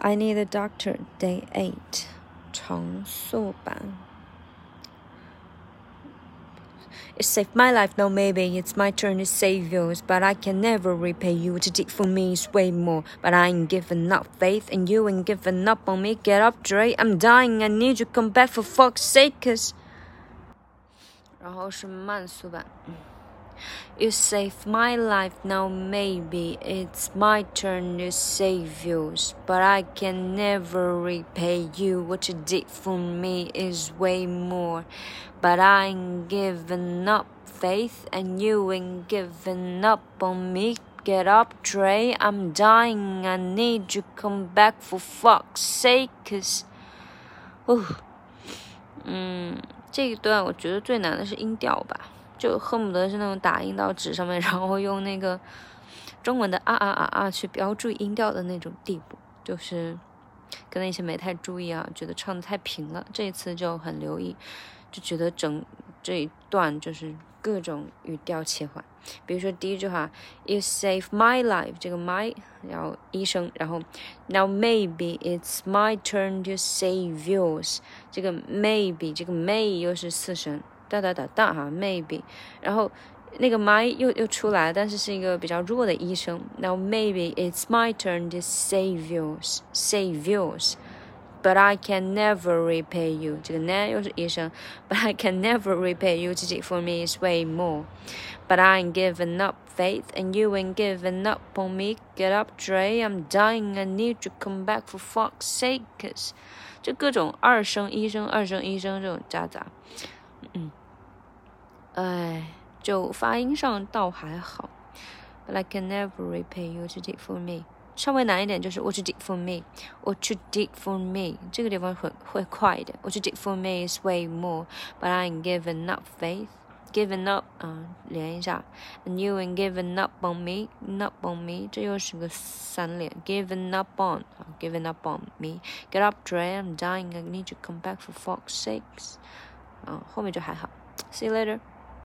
I Need a Doctor, Day 8, 常速版. It saved my life, now maybe it's my turn to save yours, but I can never repay you. What you did for me is way more, but I ain't giving up faith, and you ain't giving up on me. Get up, Dre, I'm dying, I need you, come back for fuck's sake, cause. 然后是慢速版。you saved my life, now maybe it's my turn to save yours. But I can never repay you. What you did for me is way more. But I ain't giving up faith, and you ain't giving up on me. Get up, Dre, I'm dying. I need you come back for fuck's sake, cause. Ooh. 嗯，这一段我觉得最难的是音调吧。Mm, 就恨不得是那种打印到纸上面，然后用那个中文的啊啊啊啊去标注音调的那种地步，就是可能以前没太注意啊，觉得唱的太平了，这一次就很留意，就觉得整这一段就是各种语调切换。比如说第一句话，You save my life，这个 my 然后医生，然后 Now maybe it's my turn to save yours，这个 maybe 这个 may 又是四声。哒哒哒哒哈，maybe，然后那个 my 又又出来，但是是一个比较弱的一声。Now maybe it's my turn to save yours, save yours, but I can never repay you。这个 ne 又是一声，but I can never repay you。自己 for me is way more。But I ain't giving up faith, and you ain't giving up on me. Get up, Dre, I'm dying. I need to come back for fuck's sake. 就各种二声、一声、二声、一声这种夹杂，嗯。哎，就发音上倒还好。But I can never repay you what you did for me。稍微难一点就是 What you did for me，What you did for me，这个地方会会快一点。What you did for me is way more，but I ain't giving up faith。Giving up 啊，连一下，and you ain't giving up on me，up on me，这又是个三连，giving up on 啊，giving up on me，get up Dre，I'm dying，I need you come back for fuck's sakes，啊，后面就还好，see you later。